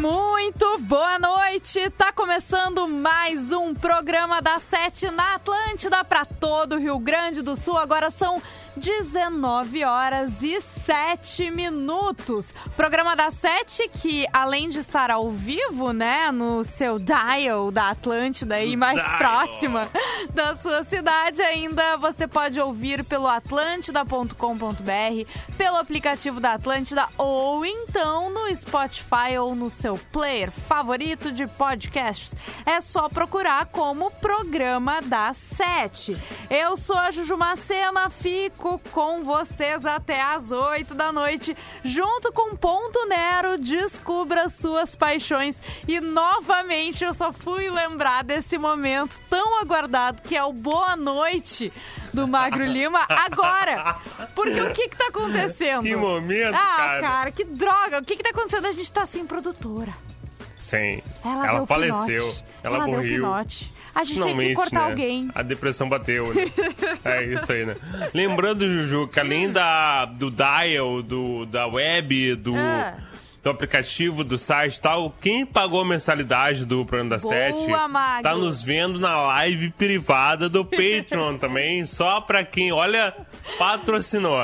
Muito boa noite. Tá começando mais um programa da Sete na Atlântida para todo o Rio Grande do Sul. Agora são 19 horas e 7 minutos. Programa da 7 que, além de estar ao vivo, né, no seu dial da Atlântida aí mais Dial. próxima da sua cidade, ainda você pode ouvir pelo atlântida.com.br, pelo aplicativo da Atlântida ou então no Spotify ou no seu player favorito de podcasts. É só procurar como Programa da Sete. Eu sou a Juju Macena, fico com vocês até às 8 da noite, junto com Ponto Nero, descubra suas paixões. E novamente eu só fui lembrar desse momento tão aguardado que é o Boa Noite do Magro Lima agora. Porque o que que tá acontecendo? Que momento, ah, cara. cara, que droga. O que que tá acontecendo? A gente tá sem produtora. Sim. Ela, Ela, faleceu. pinote. Ela, deu morreu. A gente tem que Finalmente, cortar né? alguém. A depressão bateu, né? é isso aí, né? Lembrando, Juju, que além da, do dial, do, da web, do, Ah. do aplicativo, do site e tal, quem pagou a mensalidade do programa da Boa, Sete Magro. tá nos vendo na live privada do Patreon também, só pra quem, olha, patrocinou.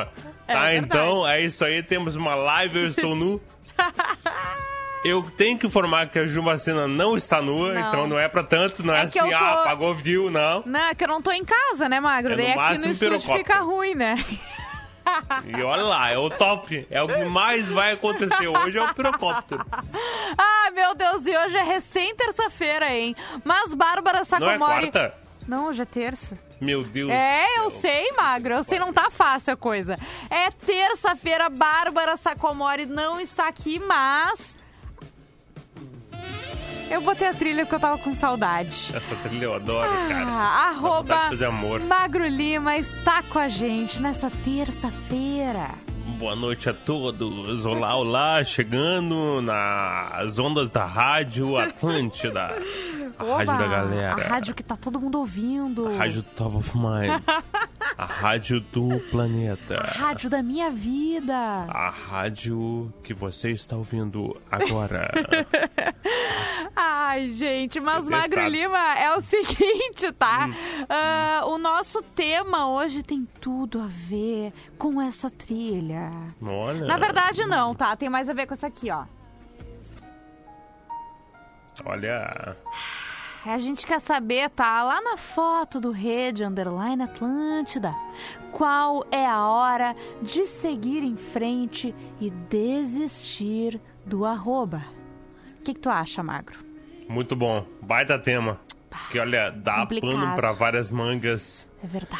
É Tá, então é isso aí, temos uma live, eu estou nu. Eu tenho que informar que a Jumacina não está nua, Não. então não é pra tanto, não é, É assim, eu tô- ah, pagou, viu, não. Não, é que eu não tô em casa, né, Magro? É no Daí aqui no estúdio fica ruim, né? E olha lá, é o top. É o que mais vai acontecer hoje, é o pirocóptero. Ah, meu Deus, e hoje é recém terça-feira, hein? Mas Bárbara Não é Sacomori... quarta? Não, hoje é terça. Meu Deus É, eu sei, Magro. Eu sei, não tá fácil a coisa. É terça-feira, Bárbara Sacomori não está aqui, mas... Eu botei a trilha porque eu tava com saudade. Essa trilha eu adoro, cara. Ah, vontade arroba de fazer amor. Magro Lima está com a gente nessa terça-feira. Boa noite a todos. Olá, olá. Chegando nas ondas da Rádio Atlântida. A Oba, rádio da galera. A rádio que tá todo mundo ouvindo. A rádio Top of Mind. A rádio do planeta. A rádio da minha vida. A rádio que você está ouvindo agora. Ai, gente, mas. Magro Lima é o seguinte, tá? Hum. Ah, o nosso tema hoje tem tudo a ver com essa trilha. Olha. Na verdade, não, tá? Tem mais a ver com essa aqui, ó. Olha. A gente quer saber, tá? Lá na foto do Rede Underline Atlântida, qual é a hora de seguir em frente e desistir do arroba? O que, que tu acha, Magro? Muito bom. Baita tema. Que olha, dá Complicado. pano pra várias mangas. É verdade.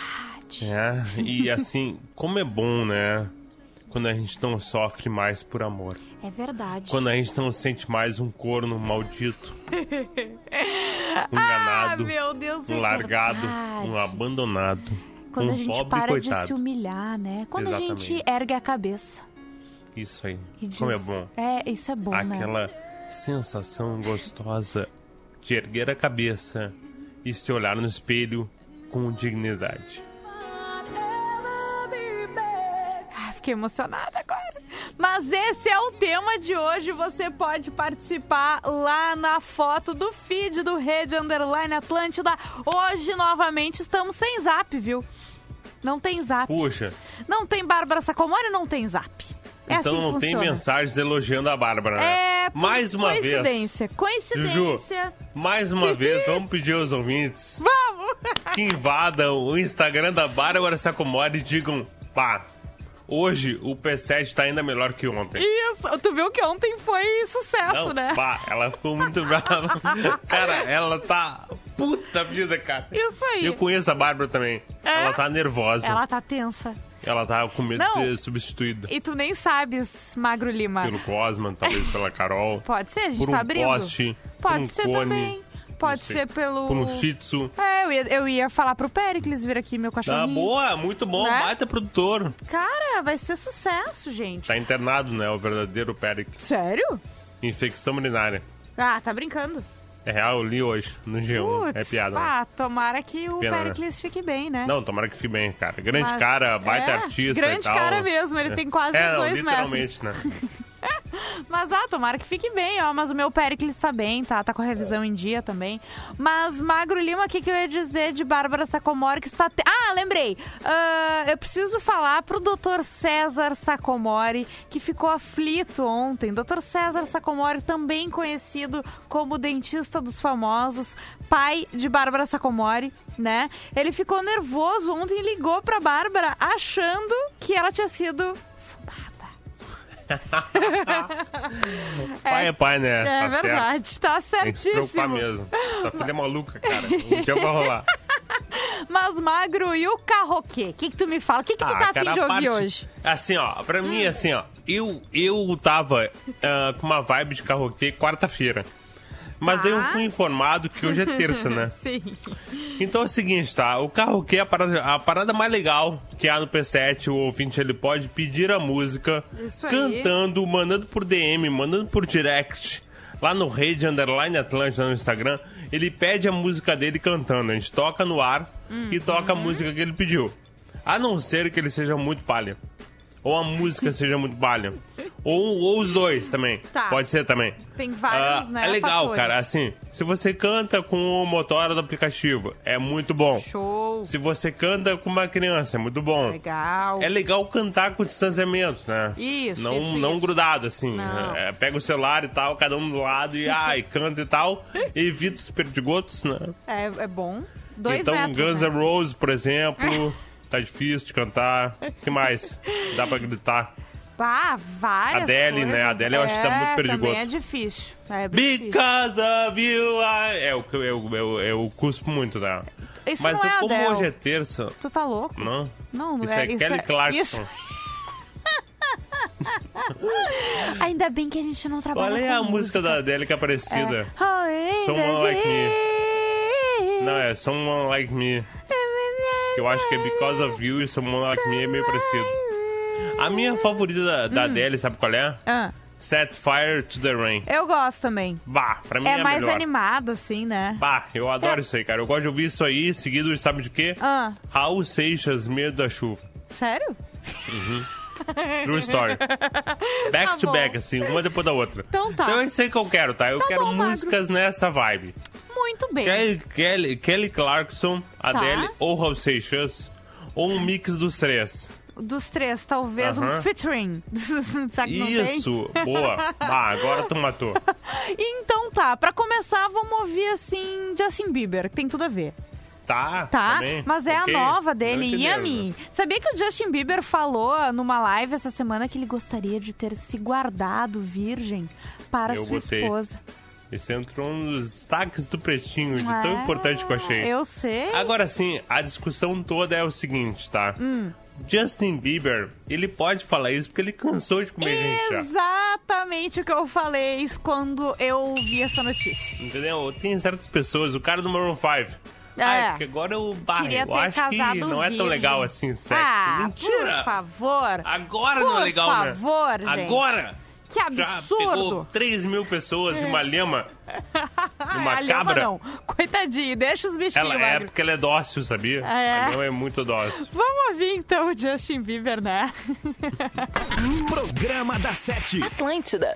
É. E assim, como é bom, né? Quando a gente não sofre mais por amor. É verdade. Quando a gente não sente mais um corno maldito. Um enganado. Ah, meu Deus, é um largado. verdade. Um abandonado. Quando um a gente para coitado. de se humilhar, né? Quando a gente Exatamente. ergue a cabeça. Isso aí. Diz... Como é bom. É, isso é bom, né? Aquela sensação gostosa de erguer a cabeça e se olhar no espelho com dignidade. Fiquei emocionada agora. Mas esse é o tema de hoje. Você pode participar lá na foto do feed do Rede Underline Atlântida. Hoje, novamente, estamos sem zap, viu? Não tem zap. Puxa, Não tem Bárbara Sacomori, não tem zap. É então assim não tem funciona. mensagens elogiando a Bárbara, né? É, Mais uma vez. coincidência. Coincidência. Mais uma vez, vamos pedir aos ouvintes Vamos! que invadam o Instagram da Bárbara Sacomori e digam, pá, hoje o P7 tá ainda melhor que ontem. Isso, tu viu que ontem foi sucesso, Não, né? pá, ela ficou muito brava. Cara, ela tá puta da vida, cara. Isso aí. Eu conheço a Bárbara também. É? Ela tá nervosa. Ela... Ela tá tensa. tá com medo Não. de ser substituída E tu nem sabes, Magro Lima. pelo Cosman, talvez pela Carol. Pode ser, a gente por um tá abrindo. poste, Pode um ser cone, também. Pode ser pelo. Por um shih tzu. É, eu ia, eu ia falar pro Pericles vir aqui, meu Tá cachorrinho. boa, muito bom, Né? baita produtor. Cara, vai ser sucesso, gente. Tá internado, né? O verdadeiro Pericles. Sério? Infecção urinária. Ah, tá brincando. É real, eu li hoje no G1. é Putz, piada. né? Ah, tomara que o Pena, né? Pericles fique bem, né? Não, tomara que fique bem, cara. Grande Mas- cara, baita é, artista grande cara mesmo, ele tem quase é, uns não, dois literalmente, né? Mas ah, tomara que fique bem, ó. Mas o meu Pericles tá bem, tá? Tá com a revisão em dia também. Mas, Magro Lima, o que, que eu ia dizer de Bárbara Sacomori que está. te- Ah, lembrei! Ah, eu preciso falar pro Dr. César Sacomori, que ficou aflito ontem. Dr. César Sacomori, também conhecido como dentista dos famosos, pai de Bárbara Sacomori, né? Ele ficou nervoso ontem e ligou pra Bárbara achando que ela tinha sido. Pai é pai, né? É tá certo. verdade, tá Tem que se preocupar certíssimo. mesmo. Tua filha é maluca, cara. Um dia vai rolar. Mas, Magro, e o carroquê? O que, que tu me fala? O que, que tu tá afim de ouvir parte- hoje? Assim, ó, pra mim, assim, ó, eu, eu tava ah, com uma vibe de carroquê quarta-feira. Mas daí eu Tá. fui informado que hoje é terça, né? Sim. Então é o seguinte, tá? O carroquê é a parada, a parada mais legal que há no P7, o ouvinte ele pode pedir a música Isso aí. cantando, mandando por DM, mandando por direct. Lá no Rede Underline Atlântida no Instagram, ele pede a música dele cantando. A gente toca no ar Uhum. e toca a música que ele pediu. A não ser que ele seja muito palha. Ou a música seja muito palha. Ou, ou os dois também. Tá. Pode ser também. Tem vários, Ah, né, É legal, fatores. cara. Assim, se você canta com o motor do aplicativo, é muito bom. Show. Se você canta com uma criança, é muito bom. Legal. É legal cantar com distanciamento, né? Isso, Não, isso, não isso. grudado, assim. É, pega o celular e tal, cada um do lado e ai, canta e tal. Evita os perdigotos, né? É, é bom. Dois então, metros, Guns né? N' Roses, por exemplo, tá difícil de cantar. O que mais? Dá pra gritar. Ah, várias Adele, né? coisas. Adele eu acho que tá muito É, perdigoto. também é difícil. É difícil. Because of you, I... É, eu, eu, eu, eu cuspo muito, né? Isso Mas não é como Adele. hoje é terça... Tu tá louco? Não? Não, Isso é, é, isso Kelly é- Clarkson. isso- Ainda bem que a gente não trabalha Qual é com a música da Adele que é parecida? É. Someone Like Me. Não, é Someone Like Me. Que eu acho que é Because of You e Someone Like Me é meio parecido. A minha favorita da, da Adele, sabe qual é? Ah, Set Fire to the Rain. eu gosto também. Bah, pra mim é, É mais melhor. animada, assim, né? Bah, eu adoro É. isso aí, cara. Eu gosto de ouvir isso aí, seguido, sabe de quê? Ah, Raul Seixas, Medo da Chuva. sério? True story. Back Tá to bom. back, assim, uma depois da outra. Então tá. Então isso aí que eu quero, tá? Eu Tá quero bom, Magro. músicas nessa vibe. Muito bem. Kelly, Kelly, Kelly Clarkson, Adele Tá. ou Raul Seixas, ou um mix dos três. Dos três, talvez um featuring. Isso, boa. Ah, agora tu matou. Então tá, pra começar, vamos ouvir assim Justin Bieber, que tem tudo a ver. Tá, Tá? Mas é Ok. a nova dele, Yami. Sabia que o Justin Bieber falou numa live essa semana que ele gostaria de ter se guardado virgem para Eu sua gostei. esposa? Esse entrou um dos destaques do pretinho, de tão É, importante que eu achei. Eu sei. Agora sim, a discussão toda é o seguinte, tá? Hum. Justin Bieber, ele pode falar isso porque ele cansou de comer gente já. Exatamente o que eu falei quando eu vi essa notícia. Entendeu? Tem certas pessoas, o cara do Maroon 5. É. Ai, porque agora eu, bah, Queria eu acho que não é tão virgem. legal assim sexo. Ah, Mentira! por favor. Agora não Por é legal, favor, né? gente. Agora! Que Já absurdo. pegou 3 mil pessoas de uma lhama, de uma a lhama cabra. não. Coitadinho, deixa os bichinhos, Ela é Magro. porque ela é dócil, sabia? É. A lhama é muito dócil. Vamos ouvir então o Justin Bieber, né? Programa da Sete. Atlântida.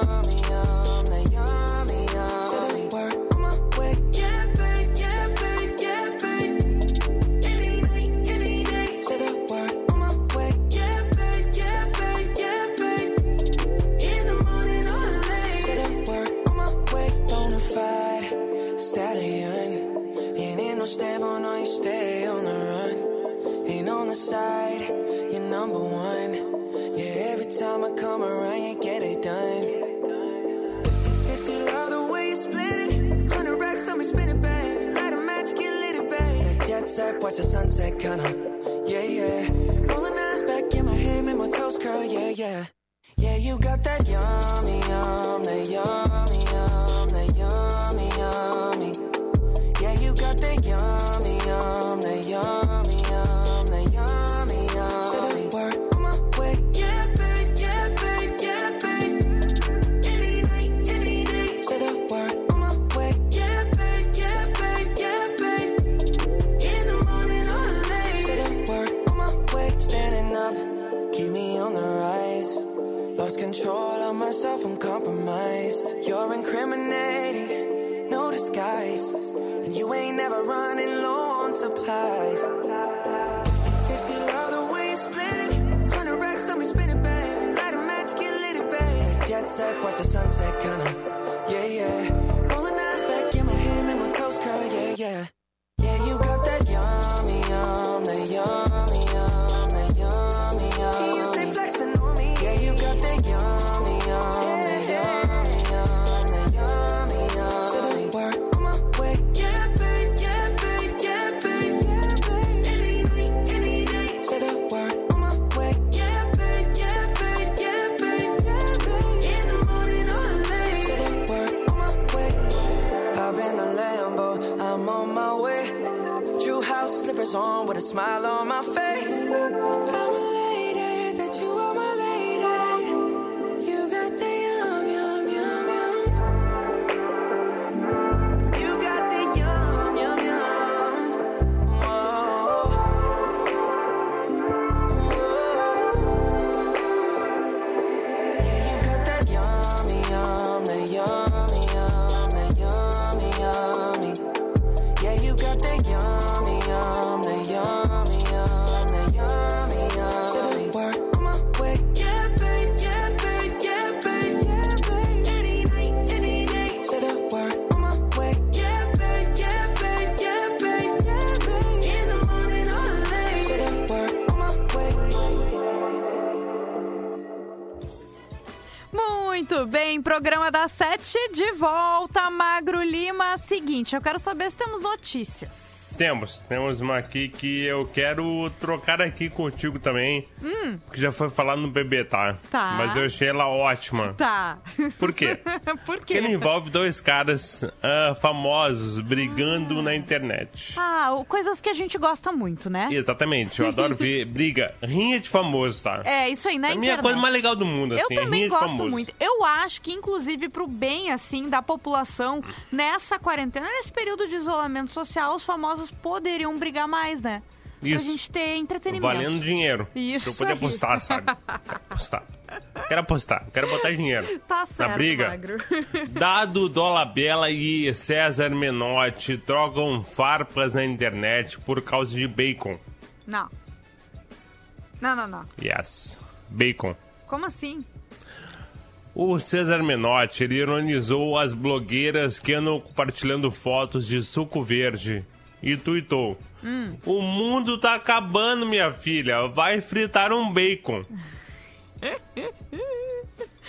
watch the sunset, kinda. Da Sete de volta, Magro Lima. Seguinte, eu quero saber se temos notícias. Temos, temos uma aqui que eu quero trocar aqui contigo também. Que já foi falado no bebê, tá? Tá. Mas eu achei ela ótima. Tá. Por quê? Por Porque quê? ele envolve dois caras ah, famosos brigando na internet. Ah, coisas que a gente gosta muito, né? Exatamente, eu adoro ver briga, rinha de famoso, tá? É, isso aí, na a minha internet. coisa mais legal do mundo, Eu assim, é também gosto famoso. muito. Eu acho que, inclusive, pro bem, assim, da população, nessa quarentena, nesse período de isolamento social, os famosos poderiam brigar mais, né? Pra Isso. gente ter entretenimento. Valendo dinheiro. Isso Pra eu poder aí. apostar, sabe? Quero apostar. Quero apostar, quero botar dinheiro. Tá certo, Na briga. Magro. Dado Dolabella e César Menotti trocam farpas na internet por causa de bacon. Não. Não, não, não. Yes. Bacon. Como assim? O César Menotti ironizou as blogueiras que andam compartilhando fotos de suco verde e tuitou: Hum. O mundo tá acabando, minha filha. Vai fritar um bacon.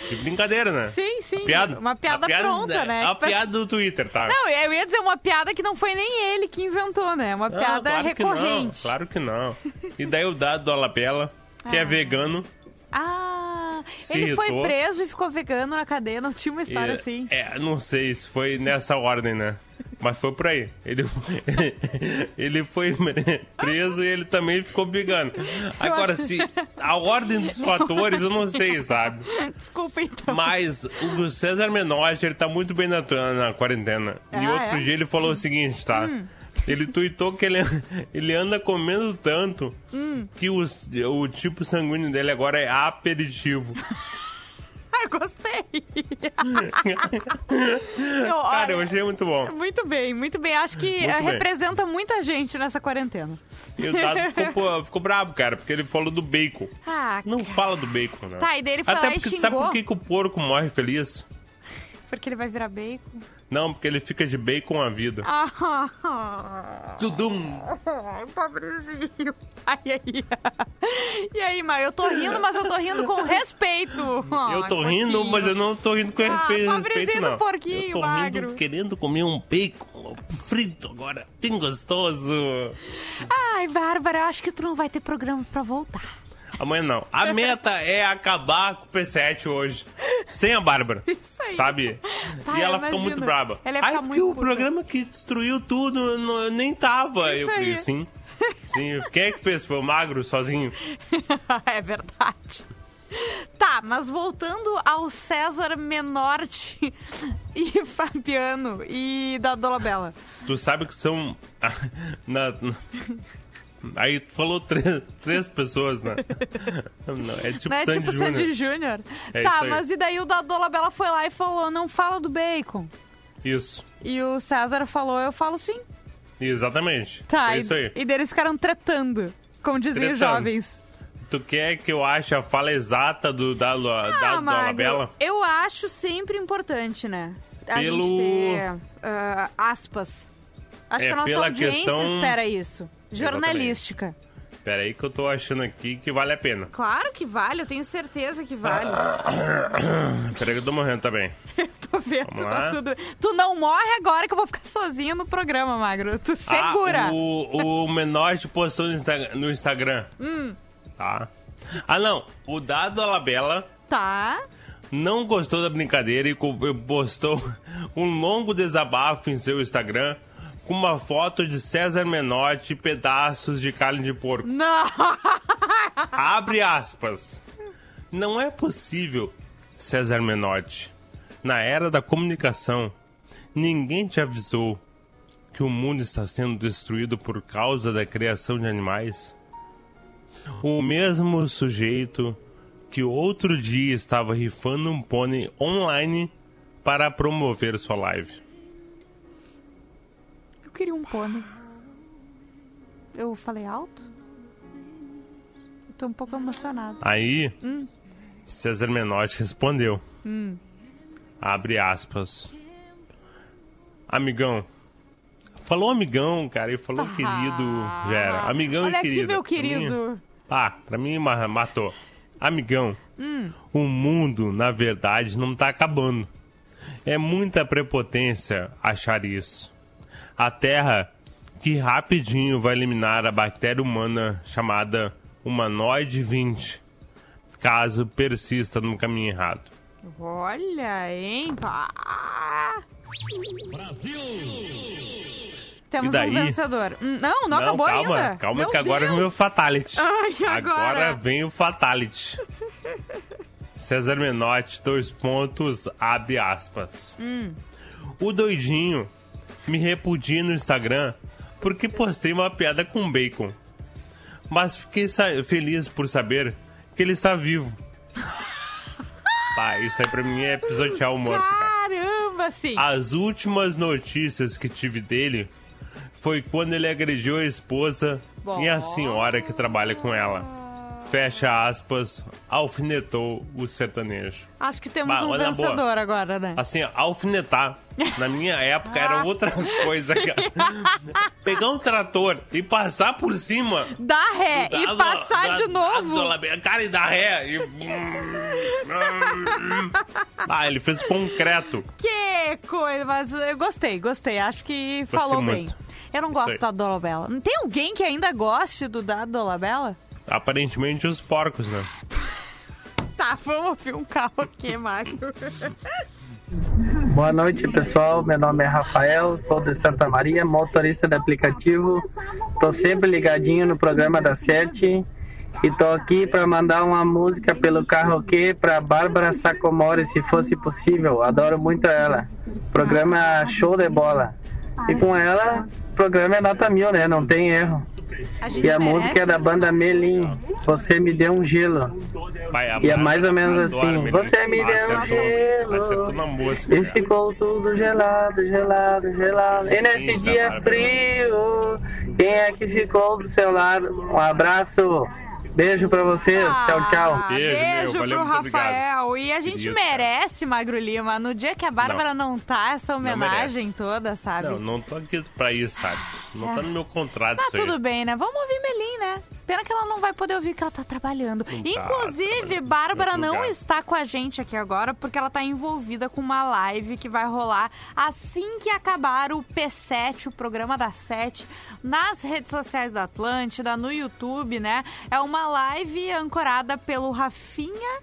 que brincadeira, né? Sim, sim. A piada, Uma piada a pronta, né? A piada do Twitter, tá? Não, eu ia dizer uma piada que não foi nem ele que inventou, né? Uma Não, piada claro recorrente. Que não, claro que não. E daí o dado do Alapela, que é Ah. vegano. Ah, Se ele foi irritou. preso e ficou vegano na cadeia. Não tinha uma história e- assim. É, não sei se foi nessa ordem, né? Mas foi por aí. Ele, ele foi preso e ele também ficou vegano. Agora, se a ordem dos fatores, eu não sei, sabe? Desculpa, então. Mas o César Menotti, ele tá muito bem na, na quarentena. e Ah, outro é? dia ele falou o seguinte, tá? Ele tuitou que ele, ele anda comendo tanto Hum. que o, o tipo sanguíneo dele agora é aperitivo. Gostei. eu, Cara, eu olha, achei muito bom. Muito bem, muito bem. Acho que Muito eh, bem. representa muita gente nessa quarentena. E o Dado ficou, ficou bravo, cara, porque ele falou do bacon. Ah, Não fala do bacon, né? Tá, e daí ele foi Até porque sabe por que, que o porco morre feliz? porque ele vai virar bacon. Não, porque ele fica de bacon a vida. Ah, Tudum! pobrezinho. Ai, ai. E aí, Mar, eu tô rindo, mas eu tô rindo com respeito. Eu tô rindo, mas eu não tô rindo com Ah, respeito, pobrezinho respeito não. porquinho, eu tô magro. rindo querendo comer um bacon. frito agora, bem gostoso. Ai, Bárbara, eu acho que tu não vai ter programa pra voltar. Amanhã não. A meta é acabar com o P7 hoje. Sem a Bárbara. Isso aí. Sabe? Pai, e ela ficou muito brava. Ela ia ficar porque muito o puta. programa que destruiu tudo não- nem tava. Isso eu falei, aí. sim. Sim. Quem é que fez? Foi o Magro sozinho? é verdade. Tá, mas voltando ao César Menorte e Fabiano e da Dolabella. Tu sabe que são. na- na- Aí falou três, três pessoas, né? Não, é tipo Não é Sandy tipo Júnior. Sandy Júnior? É tá, mas e daí o da Dolabella foi lá e falou, não fala do bacon. Isso. E o César falou, eu falo sim. Exatamente. Tá, é isso aí. e deles ficaram tretando, como diziam os jovens. Tu quer que eu ache a fala exata do, da, da, Ah, do Magro, Alabella? eu acho sempre importante, né? A Pelo- gente ter ah, aspas. Acho É, que a nossa audiência questão- espera isso. Jornalística. Pera aí que eu tô achando aqui que vale a pena. Claro que vale, eu tenho certeza que vale. Pera aí que eu tô morrendo também. Tô vendo, Vamos tá lá. tudo. Tu não morre agora que eu vou ficar sozinha no programa, Magro. Tu segura. Ah, o, o menor te postou no, Insta- no Instagram. Hum. Tá. Ah, não. O Dado Alabella Tá. não gostou da brincadeira e postou um longo desabafo em seu Instagram com uma foto de César Menotti e pedaços de carne de porco. Não. Abre aspas. Não é possível, César Menotti. Na era da comunicação, ninguém te avisou que o mundo está sendo destruído por causa da criação de animais? O mesmo sujeito que outro dia estava rifando um pônei online para promover sua live. Eu queria um pônei. Eu falei alto? Eu tô um pouco emocionada. Aí, César Menotti respondeu. Abre aspas. Amigão. Falou amigão, cara, e falou Ah, querido. Já era. Amigão Olha e aqui, querido. meu querido. Ah, pra mim ma- matou. Amigão, o mundo, na verdade, não tá acabando. É muita prepotência achar isso. A Terra, que rapidinho vai eliminar a bactéria humana chamada humanoide 20, caso persista no caminho errado. Olha, hein? Pá. Temos E daí? um vencedor. Hum, Não, não, acabou calma, ainda. calma Meu que agora Deus. vem o Fatality. Ai, agora? vem o Fatality. César Menotti, dois pontos, abre aspas. Hum. O doidinho me repudia no Instagram porque postei uma piada com bacon. Mas fiquei feliz por saber que ele está vivo. Pá, isso aí pra mim é pisotear o morto, cara. Caramba, sim. As últimas notícias que tive dele foi quando ele agrediu a esposa e a senhora que trabalha com ela. Fecha aspas, alfinetou o sertanejo. Acho que temos Bah, um olha, boa. vencedor agora, né? Assim, alfinetar, na minha época era outra coisa. Pegar um trator e passar por cima. Dá ré da- e da- passar da- de novo. Cara, e dar ré. E... Ah, ele fez concreto. Que coisa, mas eu gostei, gostei. Acho que Gostei falou muito. bem. Eu não Isso gosto aí. da Dolabella. Tem alguém que ainda goste do da Dolabella? Aparentemente os porcos, né? Tá, vamos ouvir um carro aqui, Magro. Boa noite, pessoal. Meu nome é Rafael, sou de Santa Maria, motorista de aplicativo. Tô sempre ligadinho no programa da Sete e tô aqui para mandar uma música pelo karaokê para Bárbara Sacomori, se fosse possível. Adoro muito ela. Programa show de bola. E com ela, o programa é nota mil, né? Não tem erro. A E a música é da banda Melim. Você me deu um gelo. Vai, a E é mais ou menos assim, você me deu um gelo. Acertou na música. E ficou tudo gelado, gelado, gelado. E nesse dia frio, quem é que ficou do seu lado? Um abraço, beijo pra vocês, tchau, tchau. Ah, Beijo, Beijo, meu. Valeu, pro muito obrigado. Rafael. E a gente Querido, cara. merece, Magro Lima. No dia que a Bárbara não, tá, essa homenagem toda, sabe? Não, não tô aqui pra isso, sabe? Não tá no meu contrato Tá isso aí. tudo bem, né? Vamos ouvir Melim, né? Pena que ela não vai poder ouvir que ela tá trabalhando. Não tá Inclusive, trabalhando. Bárbara não está com a gente aqui agora porque ela tá envolvida com uma live que vai rolar assim que acabar o P7, o programa da Sete, nas redes sociais da Atlântida, no YouTube, né? É uma live ancorada pelo Rafinha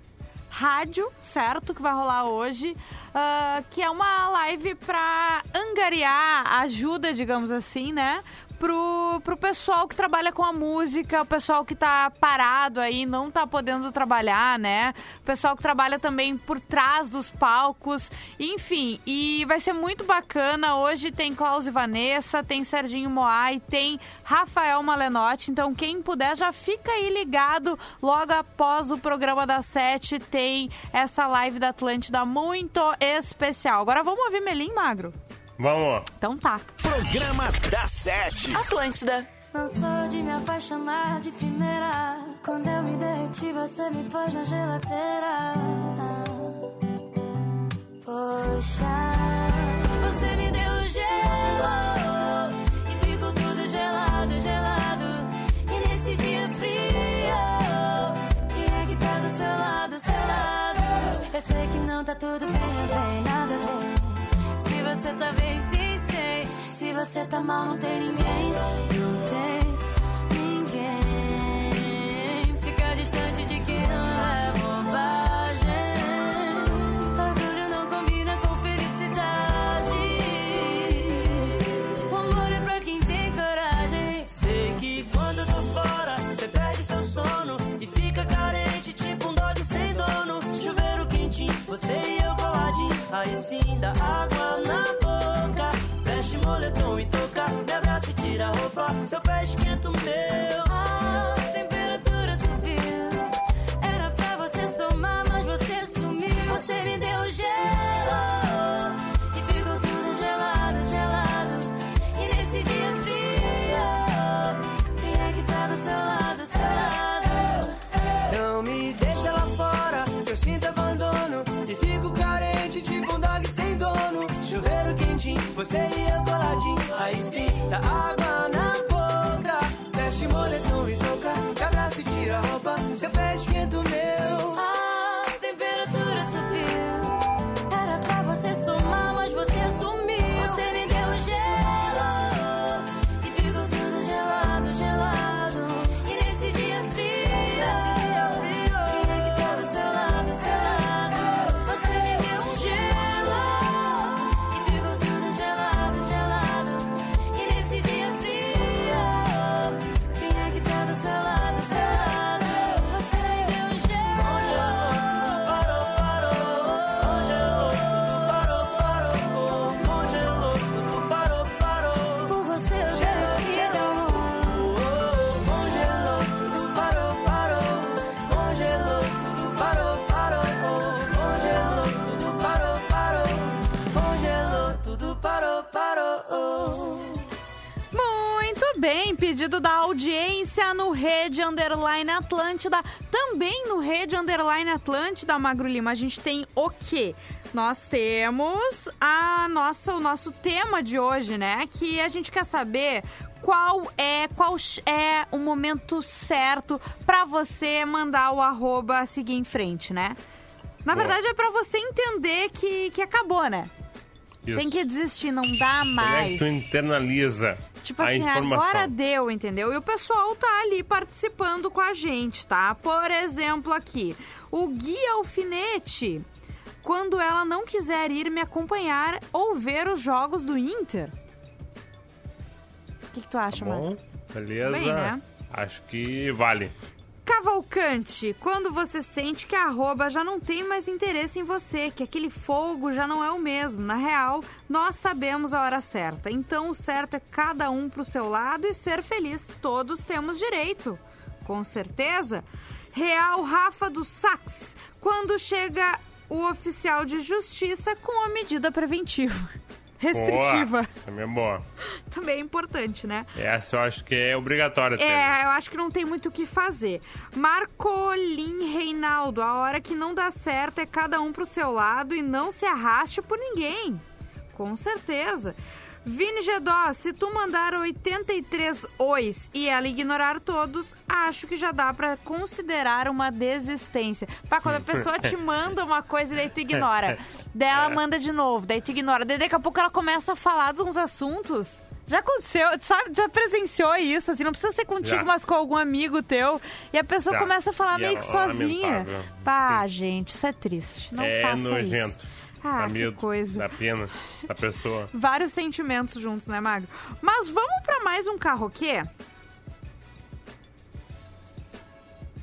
rádio, certo? Que vai rolar hoje, ah, que é uma live pra angariar ajuda, digamos assim, né? Pro, pro pessoal que trabalha com a música, o pessoal que tá parado aí, não tá podendo trabalhar, né? O pessoal que trabalha também por trás dos palcos, enfim. E vai ser muito bacana. Hoje tem Klaus e Vanessa, tem Serginho Moai, tem Rafael Malenotti. Então, quem puder, já fica aí ligado. Logo após o programa das sete, tem essa live da Atlântida muito especial. Agora vamos ouvir Melim Magro. Vamos. Então tá. Programa da Sete. Atlântida. Não sou de me apaixonar de primeira. Quando eu me derreti, você me pôs na geladeira. Poxa, você me deu gelo e ficou tudo gelado, gelado. E nesse dia frio, quem é que tá do seu lado, seu lado? Eu sei que não tá tudo bem, bem. Se você tá bem, tem sei. Se você tá mal, não tem ninguém. Não tem ninguém. Fica distante de quem não é bobagem. Orgulho não combina com felicidade. O amor é pra quem tem coragem. Sei que quando eu tô fora, você perde seu sono e fica carente, tipo um dog sem dono. Chuveiro quentinho, você e eu coladinho. Aí sim dá água moletom e toca, me abraça e tira a roupa. Seu pé esquenta o meu. A temperatura subiu. Era pra você somar, mas você sumiu. Você me deu gelo e ficou tudo gelado, gelado. E nesse dia frio, quem é que tá do seu lado, seu lado? Não me deixa lá fora, eu sinto abandono. E fico carente, tipo um dog sem dono. Chuveiro quentinho, você e sim, dá Atlântida. Também no Rede Underline Atlântida, Magro Lima, a gente tem o quê? Nós temos a nossa, o nosso tema de hoje, né? Que a gente quer saber qual é qual é o momento certo pra você mandar o arroba seguir em frente, né? Na Boa. verdade é pra você entender que, que acabou, né? Isso. Tem que desistir, não dá é mais. que tu internaliza Tipo assim, informação? agora deu, entendeu? E o pessoal tá ali participando com a gente, tá? Por exemplo, aqui, o Gui Alfinete, quando ela não quiser ir me acompanhar ou ver os jogos do Inter. O que, que tu acha, mano? Bom, beleza. Bem, né? Acho que vale. Cavalcante, quando você sente que a arroba já não tem mais interesse em você, que aquele fogo já não é o mesmo. Na real, nós sabemos a hora certa. Então o certo é cada um pro seu lado e ser feliz. Todos temos direito. Com certeza. Real Rafa do Sax, quando chega o oficial de justiça com a medida preventiva. Restritiva. Boa. Também é boa. Também é importante, né? Essa eu acho que é obrigatória. É, eu acho que não tem muito o que fazer. Marcolim Reinaldo, a hora que não dá certo é cada um pro seu lado e não se arraste por ninguém. Com certeza. Vini Gedó, se tu mandar 83 ois e ela ignorar todos, acho que já dá pra considerar uma desistência. Pá, quando a pessoa te manda uma coisa e daí tu ignora. Daí ela manda de novo, daí tu ignora. Daí daqui a pouco ela começa a falar de uns assuntos. Já aconteceu, sabe, já presenciou isso, assim, não precisa ser contigo, Já. mas com algum amigo teu. E a pessoa Já. começa a falar E meio é que sozinha. lamentável. Pá, gente, isso é triste. Não é faça nojento. isso. Ah, dá que medo, coisa. dá pena da pessoa. Vários sentimentos juntos, né, Magro? Mas vamos pra mais um carroquê?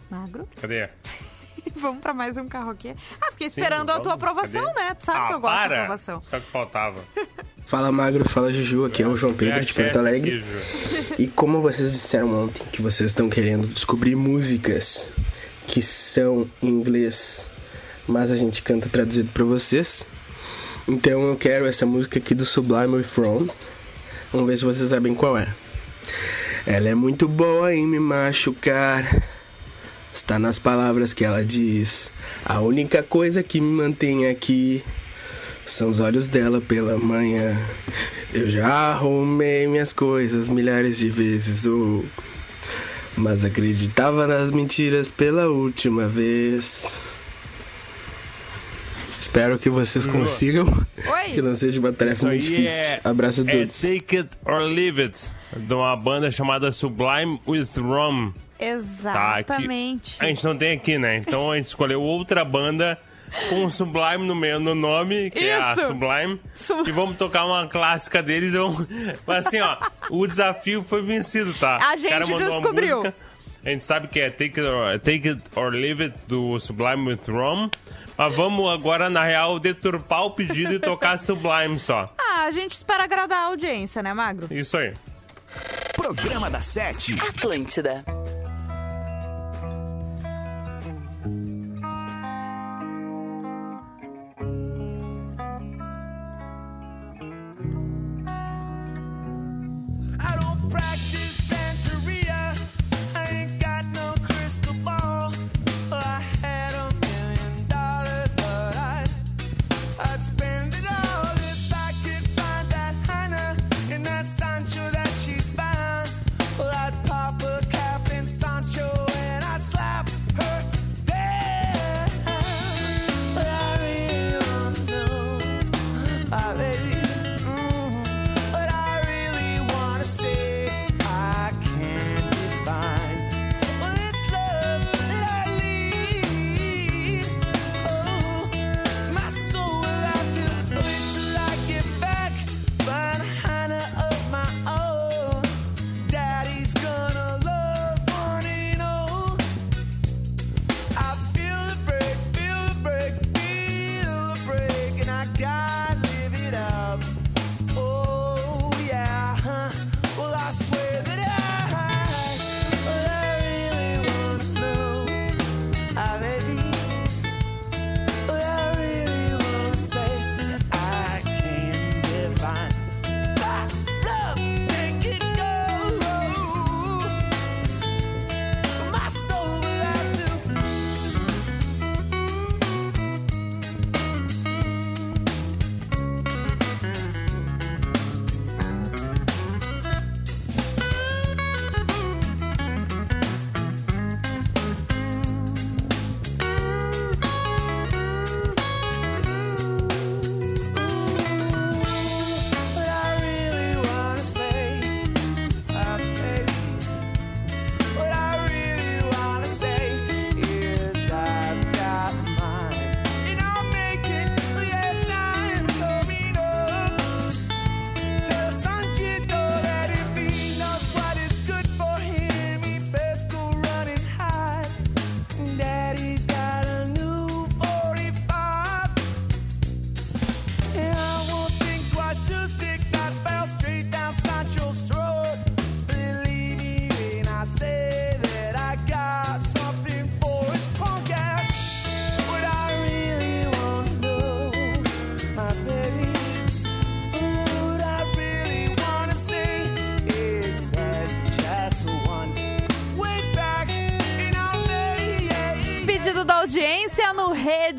Magro? Cadê? vamos pra mais um carroquê? Ah, fiquei esperando Sim, a tua aprovação, Cadê? né? Tu sabe ah, que eu gosto para. da aprovação. Só que faltava. Fala Magro, fala Juju, aqui é o João Pedro de Porto Alegre. E como vocês disseram ontem que vocês estão querendo descobrir músicas que são em inglês, mas a gente canta traduzido pra vocês. Então eu quero essa música aqui do Sublime From. Vamos ver se vocês sabem qual é. Ela é muito boa em me machucar. Está nas palavras que ela diz. A única coisa que me mantém aqui são os olhos dela pela manhã. Eu já arrumei minhas coisas milhares de vezes, oh, mas acreditava nas mentiras pela última vez. Espero que vocês consigam, Oi? que não seja uma tarefa Isso muito difícil. é, Abraço a é todos. Take It or Leave It, de uma banda chamada Sublime with Rum. Tá, Exatamente. a gente não tem aqui, né? Então a gente escolheu outra banda com Sublime no, meio, no nome, que é a Isso. Sublime. Su- E vamos tocar uma clássica deles. Eu... Mas assim, ó, o desafio foi vencido, tá? A O cara gente descobriu. A gente sabe que é Take It, or, Take It or Leave It do Sublime with Rum. Mas vamos agora, na real, deturpar o pedido e tocar Sublime só. Ah, a gente espera agradar a audiência, né, Magro? Isso aí. Programa da Sete. Atlântida. I don't practice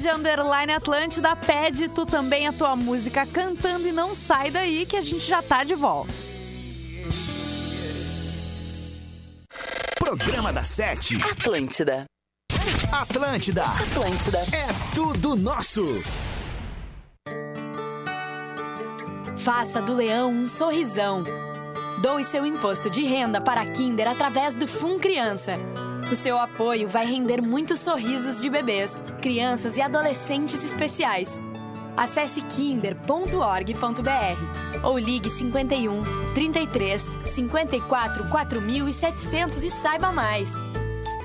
Rede Underline Atlântida, pede tu também a tua música cantando e não sai daí que a gente já tá de volta. Programa da Sete. Atlântida. Atlântida. Atlântida. É tudo nosso. Faça do leão um sorrisão. Doe seu imposto de renda para a Kinder através do Fun Criança. O seu apoio vai render muitos sorrisos de bebês, crianças e adolescentes especiais. Acesse kinder.org.br ou ligue 51 33 54 4700 e saiba mais.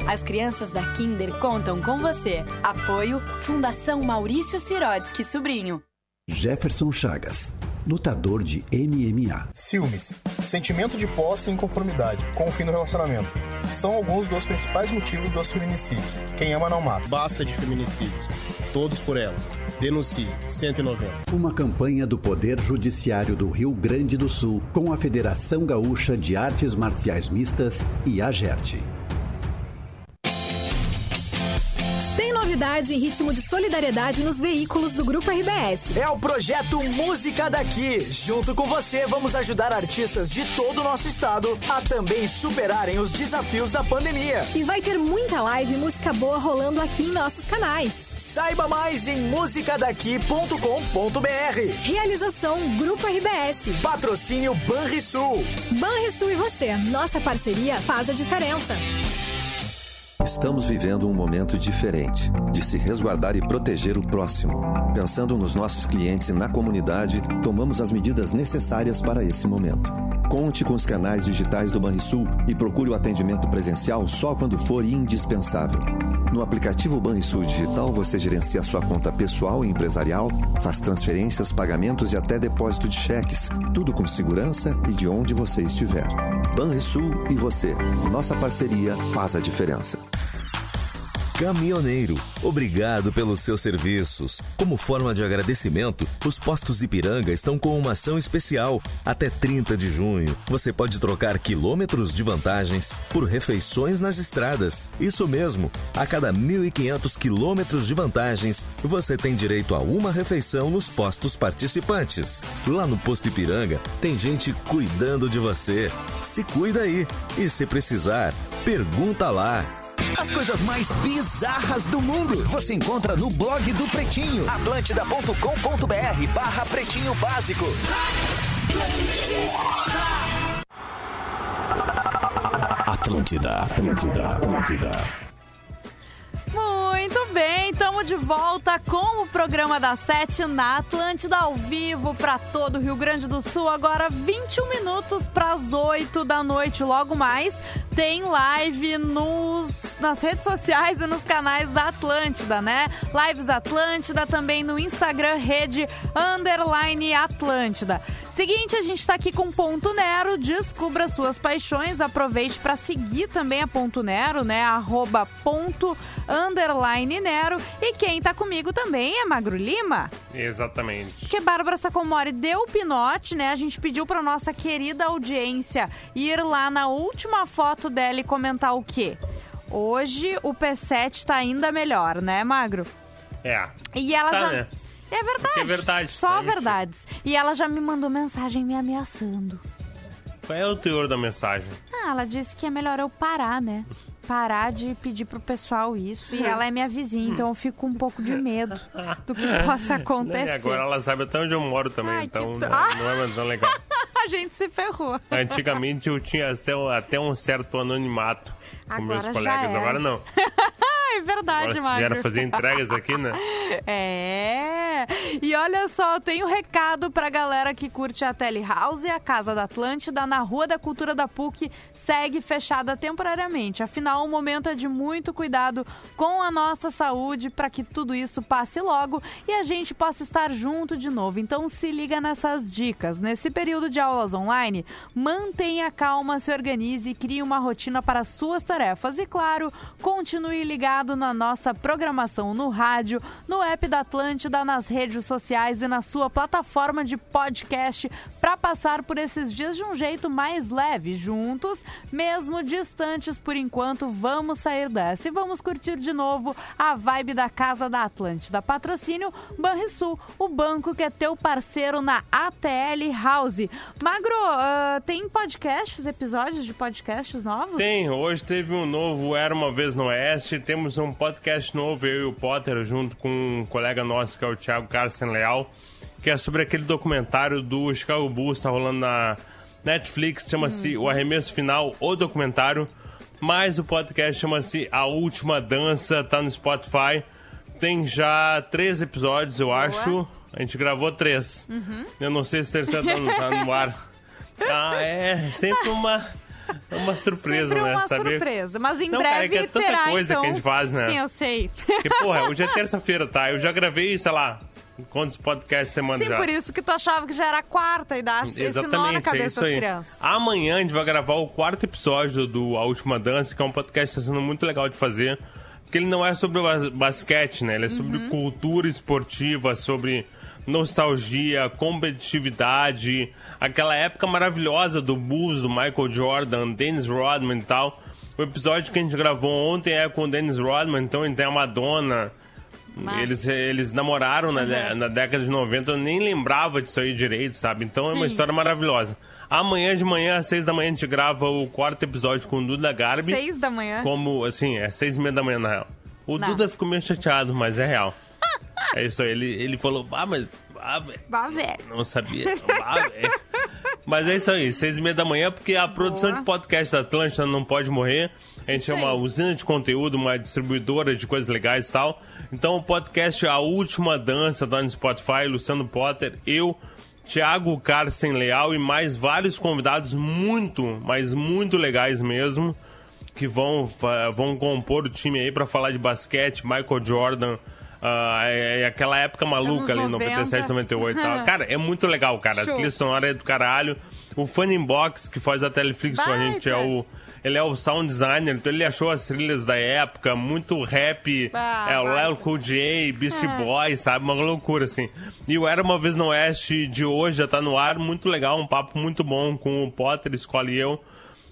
As crianças da Kinder contam com você. Apoio Fundação Maurício Sirotsky Sobrinho. Jefferson Chagas, lutador de MMA. Ciúmes, sentimento de posse e inconformidade com o fim do relacionamento. São alguns dos principais motivos dos feminicídios. Quem ama não mata. Basta de feminicídios. Todos por elas. Denuncie 190. Uma campanha do Poder Judiciário do Rio Grande do Sul com a Federação Gaúcha de Artes Marciais Mistas e a GERT. Novidade em ritmo de solidariedade nos veículos do Grupo RBS. É o projeto Música Daqui. Junto com você, vamos ajudar artistas de todo o nosso estado a também superarem os desafios da pandemia. E vai ter muita live e música boa rolando aqui em nossos canais. Saiba mais em musicadaqui.com.br. Realização Grupo RBS. Patrocínio Banrisul. Banrisul e você, nossa parceria faz a diferença. Estamos vivendo um momento diferente de se resguardar e proteger o próximo. Pensando nos nossos clientes e na comunidade, tomamos as medidas necessárias para esse momento. Conte com os canais digitais do Banrisul e procure o atendimento presencial só quando for indispensável. No aplicativo Banrisul Digital, você gerencia sua conta pessoal e empresarial, faz transferências, pagamentos e até depósito de cheques, tudo com segurança e de onde você estiver. Banrisul e você. Nossa parceria faz a diferença. Caminhoneiro, obrigado pelos seus serviços. Como forma de agradecimento, os postos Ipiranga estão com uma ação especial. Até 30 de junho, você pode trocar quilômetros de vantagens por refeições nas estradas. Isso mesmo, a cada 1.500 quilômetros de vantagens, você tem direito a uma refeição nos postos participantes. Lá no posto Ipiranga, tem gente cuidando de você. Se cuida aí. E se precisar, pergunta lá. As coisas mais bizarras do mundo você encontra no blog do Pretinho. Atlântida.com.br barra Pretinho Básico. Atlântida, Atlântida, Atlântida. Muito bem, estamos de volta com o programa da Sete na Atlântida ao vivo para todo o Rio Grande do Sul. Agora 21 minutos para as 8 da noite. Logo mais tem live nos, nas redes sociais e nos canais da Atlântida, né? Lives Atlântida, também no Instagram, rede underline Atlântida. Seguinte, a gente tá aqui com Ponto Nero, descubra suas paixões, aproveite para seguir também a Ponto Nero, né? Arroba ponto underline Nero. E quem tá comigo também é Magro Lima. Exatamente. Porque Bárbara Sacomori deu o pinote, né? A gente pediu pra nossa querida audiência ir lá na última foto dela e comentar o quê? Hoje o P7 tá ainda melhor, né, Magro? É. E ela Tá, já. né? É verdade. É verdade. Só né? verdades. E ela já me mandou mensagem me ameaçando. Qual é o teor da mensagem? Ah, ela disse que é melhor eu parar, né? Parar de pedir pro pessoal isso. E ela é minha vizinha, então eu fico com um pouco de medo do que possa E acontecer. agora ela sabe até onde eu moro também, Ai, então não, dó. não é mais tão legal. A gente se ferrou. Antigamente eu tinha até, um- até um certo anonimato com Agora meus já colegas, agora não. é verdade, Agora Magro. vieram fazer entregas aqui, né? É. E olha só, tem um recado pra galera que curte a Telehouse, a Casa da Atlântida, na Rua da Cultura da PUC, segue fechada temporariamente. Afinal, o momento é de muito cuidado com a nossa saúde para que tudo isso passe logo e a gente possa estar junto de novo. Então se liga nessas dicas. Nesse período de aulas online, mantenha calma, se organize e crie uma rotina para as suas tarefas. E claro, continue ligado na nossa programação no rádio, no app da Atlântida, nas redes redes sociais e na sua plataforma de podcast para passar por esses dias de um jeito mais leve. Juntos, mesmo distantes por enquanto, vamos sair dessa e vamos curtir de novo a vibe da Casa da Atlântida. Patrocínio Banrisul, o banco que é teu parceiro na ATL House. Magro, ah, tem podcasts, episódios de podcasts novos? Tem, hoje teve um novo Era Uma Vez no Oeste, temos um podcast novo, eu e o Potter, junto com um colega nosso que é o Thiago Carson Leal, que é sobre aquele documentário do Chicago Bulls, tá rolando na Netflix, chama-se O Arremesso Final, o documentário, mas o podcast chama-se A Última Dança, tá no Spotify, tem já três episódios, eu acho, a gente gravou três. Uhum. Eu não sei se o terceiro tá no, tá no ar. Ah, é sempre uma, uma surpresa, Sempre né? uma Saber... surpresa. Mas em Não, breve cara, é que é tanta terá, coisa então... que a gente faz, né? Sim, eu sei. Porque, porra, hoje é terça-feira, tá? Eu já gravei, sei lá, quantos podcasts semana Sim, já. por isso que tu achava que já era quarta e dá esse nó na Exatamente, é cabeça isso das aí. crianças. Amanhã a gente vai gravar o quarto episódio do A Última Dança, que é um podcast que está sendo muito legal de fazer. Porque ele não é sobre basquete, né? Ele é sobre Uhum. cultura esportiva, sobre nostalgia, competitividade, aquela época maravilhosa do Bulls, do Michael Jordan, Dennis Rodman e tal. O episódio que a gente gravou ontem é com o Dennis Rodman, então ele tem a Madonna. Mas- Eles, eles namoraram na, de- na década de 90, eu nem lembrava disso aí direito, sabe? Então é uma Sim. história maravilhosa. Amanhã de manhã, às seis da manhã, a gente grava o quarto episódio com o Duda Garbi. Seis da manhã. Como, assim, é seis e meia da manhã, na real. O Não. Duda ficou meio chateado, mas é real. é isso aí, ele, ele falou, ah, mas... Ah, velho, não sabia. Ah, velho. Mas é isso aí, seis e meia da manhã, porque a produção Boa. de podcast da Atlântida não pode morrer. A gente Isso é uma aí. usina de conteúdo, uma distribuidora de coisas legais e tal. Então o podcast A Última Dança tá no Spotify, Luciano Potter, eu, Thiago Carsten Leal e mais vários convidados muito, mas muito legais mesmo, que vão, vão compor o time aí pra falar de basquete, Michael Jordan. Ah, é, é aquela época maluca ali, Anos 97, 90. 98 e tal. Cara, é muito legal, cara. A Show. trilha sonora é do caralho. O Funny Box, que faz a Teleflix com a Baita. gente, é o. Ele é o sound designer, então ele achou as trilhas da época, muito rap, Ah, é o baita. Lel Cool J, Beastie É. Boys, sabe? Uma loucura, assim. E o Era Uma Vez no Oeste de hoje já tá no ar, muito legal, um papo muito bom com o Potter, escolhe eu.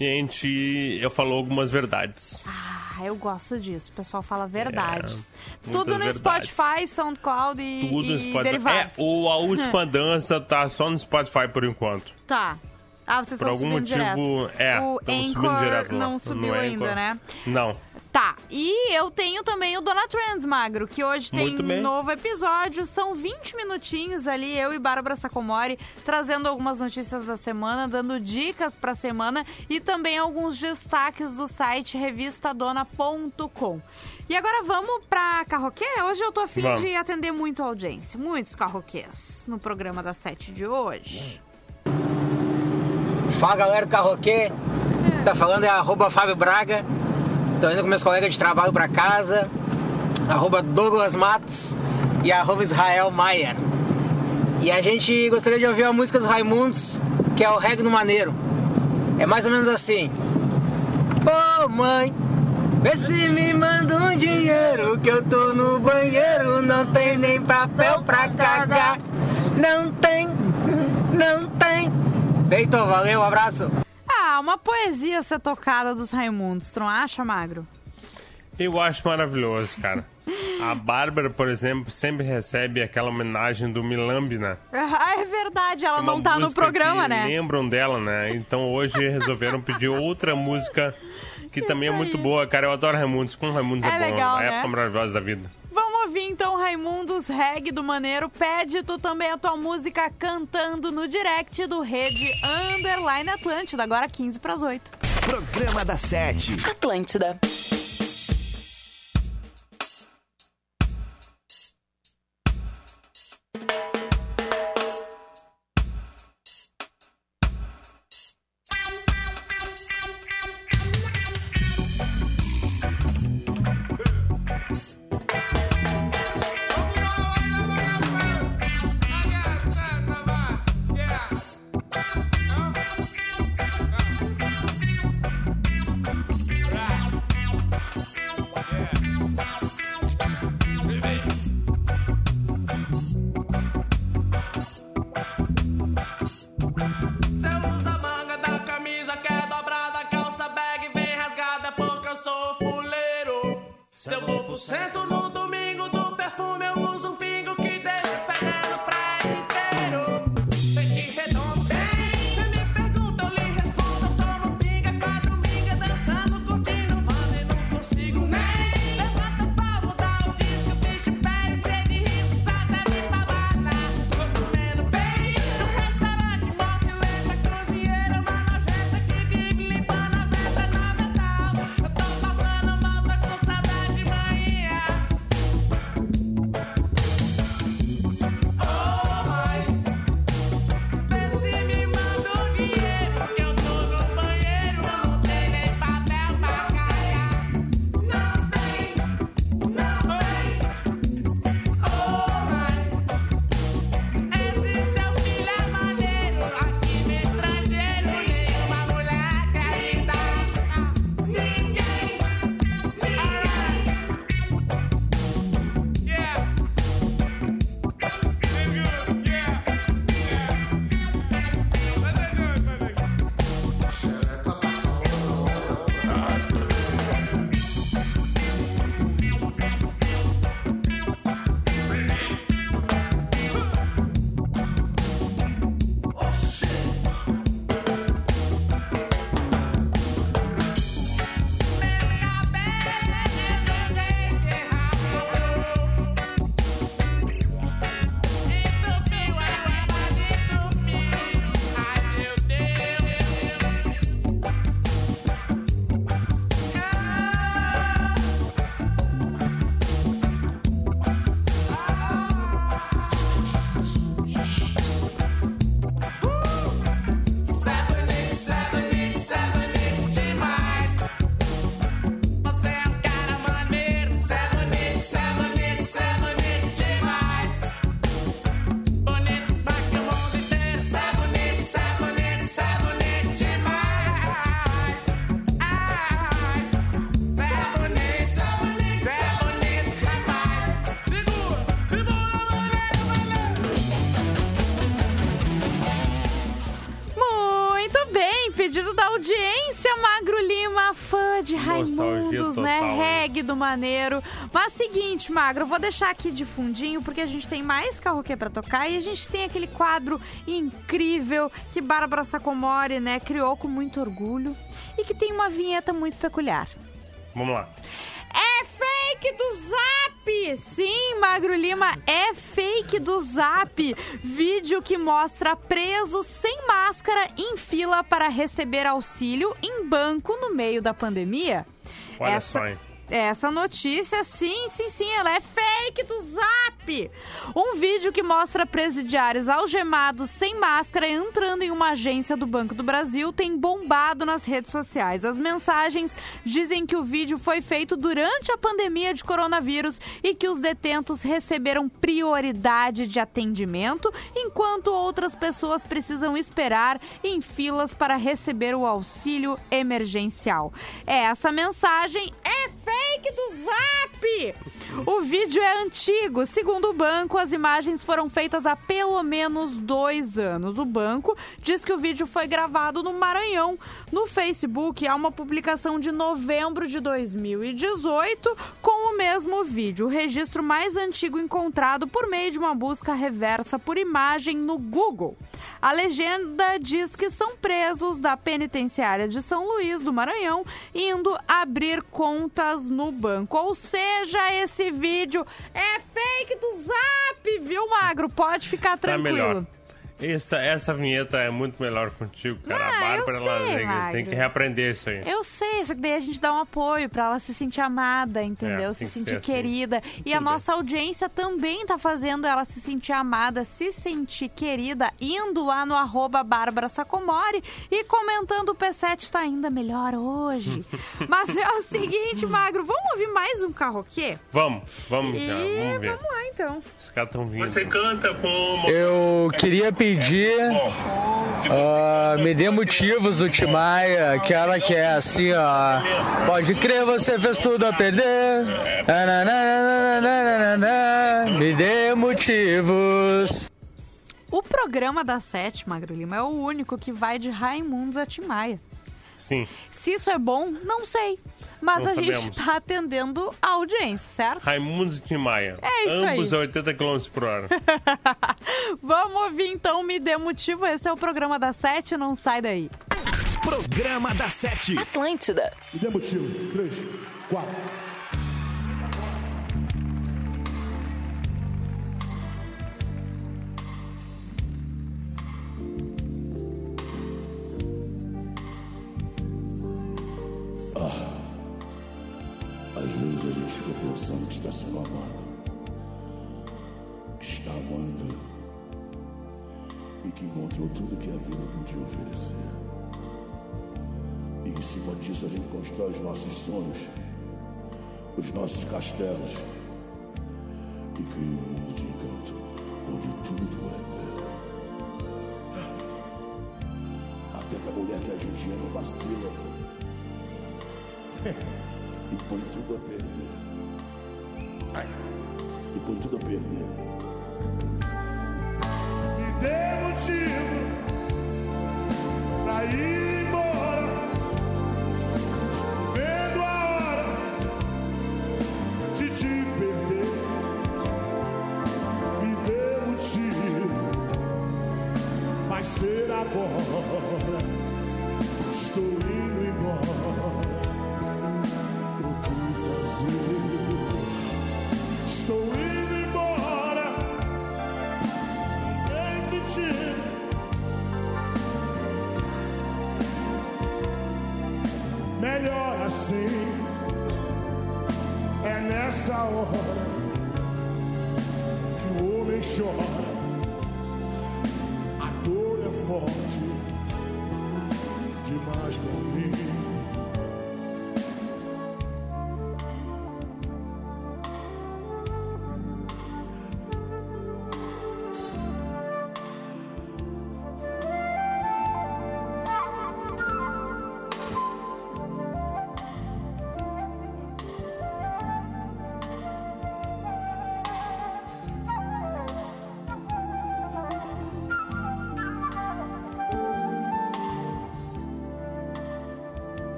E a gente, eu falou algumas verdades. Ah, eu gosto disso. O pessoal fala verdades. É, Tudo no verdades. Spotify, SoundCloud e, Tudo no e Spotify. É, derivados. o A Última Dança tá só no Spotify por enquanto. Tá. Ah, vocês Por estão algum subindo motivo, direto. é, O subindo Anchor direto não subiu ainda, Anchor. né? Não. Tá, e eu tenho também o Dona Trends, Magro, que hoje tem bem. novo episódio. São 20 minutinhos ali, eu e Bárbara Sacomori, trazendo algumas notícias da semana, dando dicas pra semana e também alguns destaques do site revistadona.com. E agora vamos pra carroquê? Hoje eu tô afim Vamos. de atender muito a audiência, muitos carroquês no programa das 7 de hoje. Fala galera do Carroquê, que tá falando é arroba Fábio Braga. Tô indo com meus colegas de trabalho pra casa, arroba Douglas Matos e arroba Israel Maia. E a gente gostaria de ouvir a música dos Raimundos, que é o Reggae no Maneiro. É mais ou menos assim. Ô mãe, vê se me manda um dinheiro que eu tô no banheiro, não tem nem papel pra cagar. Não tem, não tem. Feito, valeu, um abraço. Ah, uma poesia ser tocada dos Raimundos, tu não acha, Magro? Eu acho maravilhoso, cara. A Bárbara, por exemplo, sempre recebe aquela homenagem do Milambi, né? Ah, é verdade, ela não tá no programa, que né? Lembram dela, né? Então hoje resolveram pedir outra música que também é muito boa, cara. Eu adoro Raimundos. Com Raimundos é, É bom. legal, a né? época maravilhosa da vida. Então Raimundos Reg do Maneiro. Pede tu também a tua música cantando no direct do Rede Underline Atlântida, agora 15 para as 8. Programa da Sete. Atlântida. Maneiro. Mas seguinte, Magro, eu vou deixar aqui de fundinho, porque a gente tem mais carroquê pra tocar e a gente tem aquele quadro incrível que Bárbara Sacomori, né, criou com muito orgulho e que tem uma vinheta muito peculiar. Vamos lá. É fake do Zap! Sim, Magro Lima, é fake do Zap. Vídeo que mostra preso sem máscara em fila para receber auxílio em banco no meio da pandemia. Olha Essa- só, hein? Essa notícia, sim, sim, sim, ela é fake do Zap. Um vídeo que mostra presidiários algemados sem máscara entrando em uma agência do Banco do Brasil tem bombado nas redes sociais. As mensagens dizem que o vídeo foi feito durante a pandemia de coronavírus e que os detentos receberam prioridade de atendimento, enquanto outras pessoas precisam esperar em filas para receber o auxílio emergencial. Essa mensagem é fake do Zap! O vídeo é antigo. Segundo o banco, as imagens foram feitas há pelo menos dois anos. O banco diz que o vídeo foi gravado no Maranhão. No Facebook, há uma publicação de novembro de 2018 com o mesmo vídeo. O registro mais antigo encontrado por meio de uma busca reversa por imagem no Google. A legenda diz que são presos da penitenciária de São Luís do Maranhão indo abrir contas no banco. Ou seja, esse vídeo é fake do Zap, viu, Magro? Pode ficar Tá tranquilo. melhor. Essa, essa vinheta é muito melhor contigo, cara. Ah, a Bárbara sei, ela tem, Magro. tem que reaprender isso aí. Eu sei, só que daí a gente dá um apoio pra ela se sentir amada, entendeu? É, se que sentir assim. querida. E a nossa audiência também tá fazendo ela se sentir amada, se sentir querida, indo lá no arroba Bárbara Sacomori e comentando o P7 tá ainda melhor hoje. Mas é o seguinte, Magro, vamos ouvir mais um carroquê? Vamos, vamos, E cara, vamos ver. vamos lá então. Os caras estão vindo. Você canta com Eu queria pedir, ah, me dê motivos do Timaya, aquela que é assim, ó. Pode crer, você fez tudo a perder. Nananana, Me dê motivos. O programa da Sete, Magro Lima, é o único que vai de Raimundos a Timaya. Sim. Se isso é bom, não sei. Mas Não a sabemos. gente está atendendo a audiência, certo? Raimundo e Tim Maia. É isso Ambos aí. a 80 km por hora. Vamos ouvir então Me Dê Motivo. Esse é o programa da Sete, não sai daí. Programa da Sete. Atlântida. Me Dê Motivo. Três, quatro. agora sim, é nessa hora que o homem chora. A dor é forte demais para mim.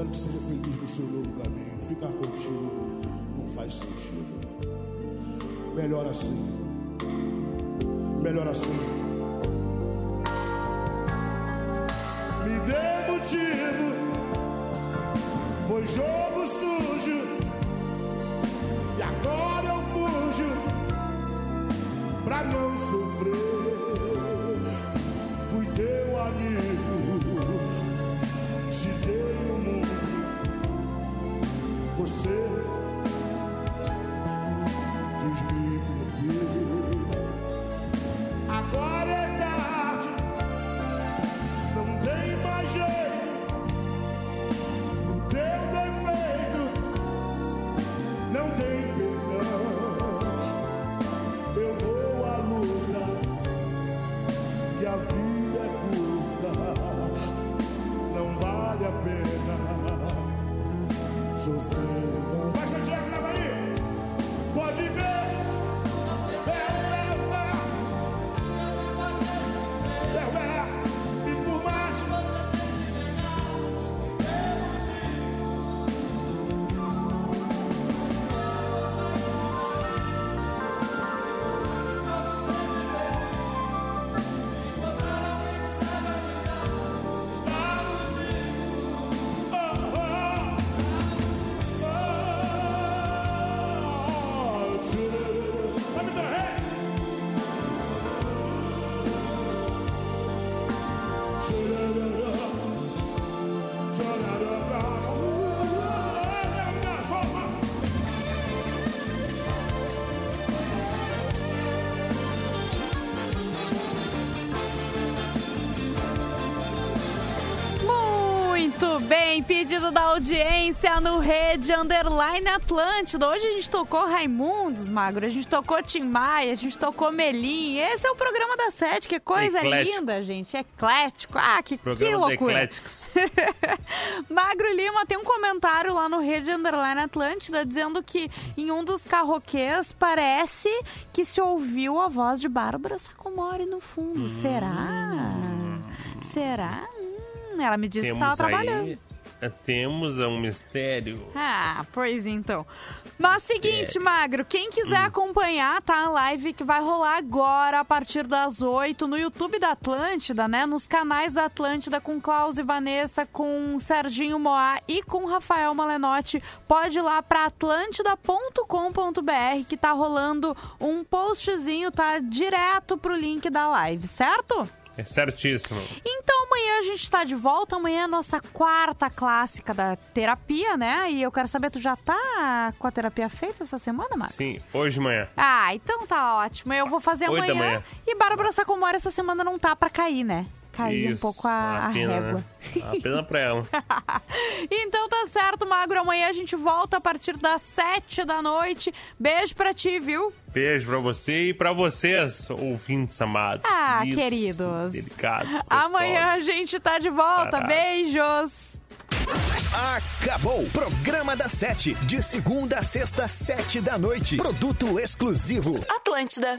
quero que seja feliz no seu novo caminho. Ficar contigo não faz sentido. Melhor assim. Melhor assim. Me dê motivo. Foi jogo. Pedido da audiência no Rede Underline Atlântida. Hoje a gente tocou Raimundos, Magro. A gente tocou Tim Maia, a gente tocou Melim. Esse é o programa da Sete. Que coisa Eclético. linda, gente. Eclético. Ah, que, que loucura. ecléticos. Magro Lima tem um comentário lá no Rede Underline Atlântida dizendo que em um dos carroquês parece que se ouviu a voz de Bárbara Sacomori no fundo. Será? Será? Hum, ela me disse que estava trabalhando. aí, temos um mistério. Ah, pois então. Mas seguinte, Magro, quem quiser acompanhar, tá? A live que vai rolar agora, a partir das 8, no YouTube da Atlântida, né? Nos canais da Atlântida, com Klaus e Vanessa, com Serginho Moá e com Rafael Malenotti. Pode ir lá pra atlântida.com.br que tá rolando um postzinho, tá? Direto pro link da live, certo? É certíssimo. Então amanhã a gente tá de volta. Amanhã é a nossa quarta clássica da terapia, né? E eu quero saber, tu já tá com a terapia feita essa semana, Marcos? Sim, hoje de manhã. Ah, então tá ótimo. Eu vou fazer Oito da amanhã. manhã. E Bárbara Sacomori essa semana não tá pra cair, né? Cair um Isso, pouco a, a pena, régua. Né? Uma pena pra ela. Então tá certo, Magro. Amanhã a gente volta a partir das sete da noite. Beijo pra ti, viu? Beijo pra você e pra vocês, ouvintes amados. Ah, queridos, queridos. Delicados. Amanhã a gente tá de volta. Beijos. Acabou! Programa da Sete, de segunda a sexta, sete da noite. Produto exclusivo. Atlântida.